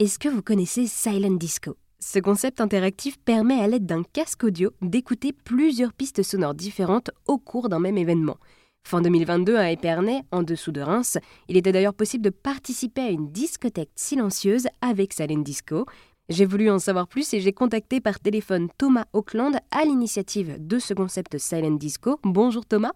est-ce que vous connaissez Silent Disco? Ce concept interactif permet à l'aide d'un casque audio d'écouter plusieurs pistes sonores différentes au cours d'un même événement. Fin 2022 à Épernay, en dessous de Reims, il était d'ailleurs possible de participer à une discothèque silencieuse avec Silent Disco. J'ai voulu en savoir plus et j'ai contacté par téléphone Thomas Auckland à l'initiative de ce concept Silent Disco. Bonjour Thomas.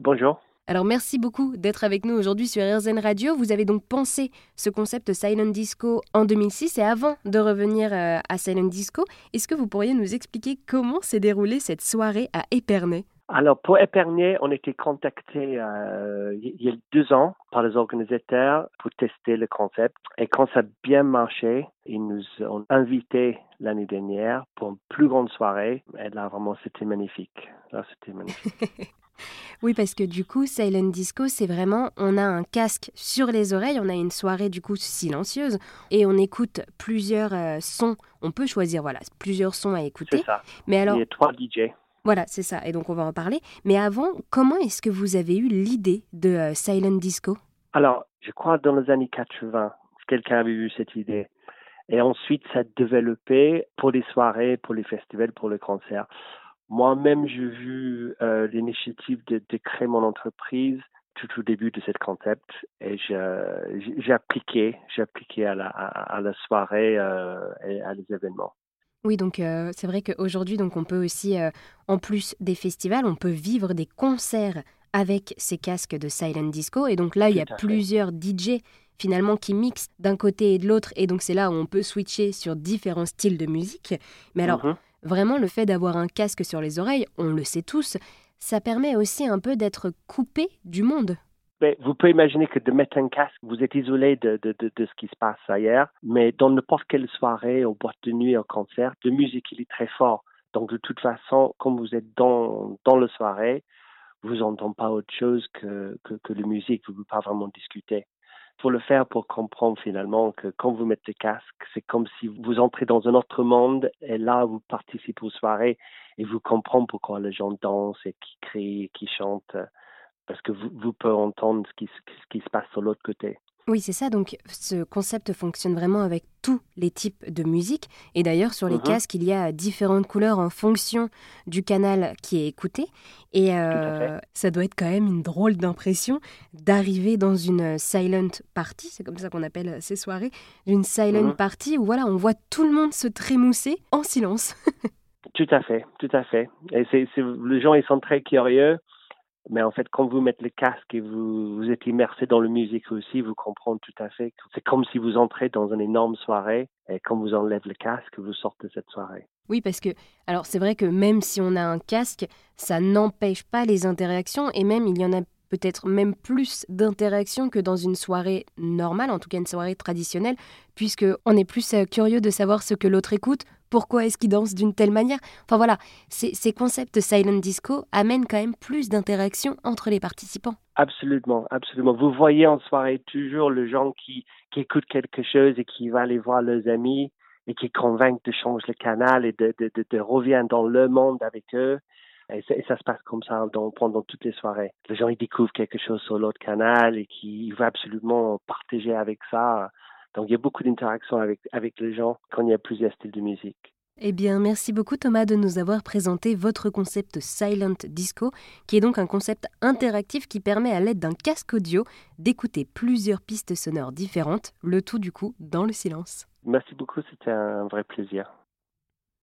Bonjour. Alors merci beaucoup d'être avec nous aujourd'hui sur RZN Radio. Vous avez donc pensé ce concept Silent Disco en 2006 et avant de revenir euh, à Silent Disco, est-ce que vous pourriez nous expliquer comment s'est déroulée cette soirée à Épernay? Alors, pour Épernay, on était contacté euh, il y a deux ans par les organisateurs pour tester le concept. Et quand ça a bien marché, ils nous ont invités l'année dernière pour une plus grande soirée. Et là, vraiment, c'était magnifique. Là, c'était magnifique. Oui, parce que du coup, Silent Disco, c'est vraiment, on a un casque sur les oreilles, on a une soirée du coup silencieuse et on écoute plusieurs euh, sons. On peut choisir, voilà, plusieurs sons à écouter. C'est ça. Mais alors, Il y a trois DJ. voilà, c'est ça. Et donc, on va en parler. Mais avant, comment est-ce que vous avez eu l'idée de euh, Silent Disco? Alors, je crois dans les années 80, quelqu'un avait eu cette idée. Et ensuite, ça a développé pour les soirées, pour les festivals, pour les concerts. Moi-même, j'ai vu euh, l'initiative de, de, créer mon entreprise tout au début de ce concept et j'ai appliqué, j'ai appliqué à la, à, à la soirée euh, et à les événements. Oui, donc euh, c'est vrai qu'aujourd'hui, donc on peut aussi, euh, en plus des festivals, on peut vivre des concerts avec ces casques de Silent Disco. Et donc là, il y a plusieurs DJ finalement qui mixent d'un côté et de l'autre. Et donc c'est là où on peut switcher sur différents styles de musique. Mais alors, mm -hmm. Vraiment, le fait d'avoir un casque sur les oreilles, on le sait tous, ça permet aussi un peu d'être coupé du monde. Mais vous pouvez imaginer que de mettre un casque, vous êtes isolé de, de, de, ce qui se passe ailleurs, mais dans n'importe quelle soirée, au boîte de nuit, au concert, de musique, il est très fort. Donc de toute façon, comme vous êtes dans, dans la soirée, vous n'entendez pas autre chose que, que, que la musique, vous ne pouvez pas vraiment discuter. Faut le faire pour comprendre finalement que quand vous mettez le casque, c'est comme si vous entrez dans un autre monde et là, vous participez aux soirées et vous comprenez pourquoi les gens dansent et qui crient et qui chantent parce que vous, vous pouvez entendre ce qui, ce qui se passe sur l'autre côté. Oui, c'est ça. Donc, ce concept fonctionne vraiment avec tous les types de musique. Et d'ailleurs, sur les Mhm. casques, il y a différentes couleurs en fonction du canal qui est écouté. Et euh, ça doit être quand même une drôle d'impression d'arriver dans une silent party, c'est comme ça qu'on appelle ces soirées, une silent Mhm. party où voilà, on voit tout le monde se trémousser en silence. Tout à fait, tout à fait. Et c'est, les gens, ils sont très curieux. Mais en fait, quand vous mettez le casque et vous, êtes immersé dans la musique aussi, vous comprenez tout à fait c'est comme si vous entrez dans une énorme soirée et quand vous enlèvez le casque, vous sortez de cette soirée. Oui, parce que, alors c'est vrai que même si on a un casque, ça n'empêche pas les interactions et même il y en a peut-être même plus d'interactions que dans une soirée normale, en tout cas une soirée traditionnelle, puisque on est plus euh, curieux de savoir ce que l'autre écoute, pourquoi est-ce qu'il danse d'une telle manière? Enfin voilà, ces, ces concepts silent disco amènent quand même plus d'interactions entre les participants. Absolument, absolument. Vous voyez en soirée toujours les gens qui, qui écoutent quelque chose et qui vont aller voir leurs amis et qui convainquent de changer le canal et de, de, de, revenir dans le monde avec eux. Et, et, ça se passe comme ça dans, pendant toutes les soirées. Les gens ils découvrent quelque chose sur l'autre canal et qui veulent absolument partager avec ça. Donc il y a beaucoup d'interactions avec, avec les gens quand il y a plusieurs styles de musique. Eh bien, merci beaucoup Thomas de nous avoir présenté votre concept Silent Disco, qui est donc un concept interactif qui permet à l'aide d'un casque audio d'écouter plusieurs pistes sonores différentes, le tout du coup dans le silence. Merci beaucoup, c'était un vrai plaisir.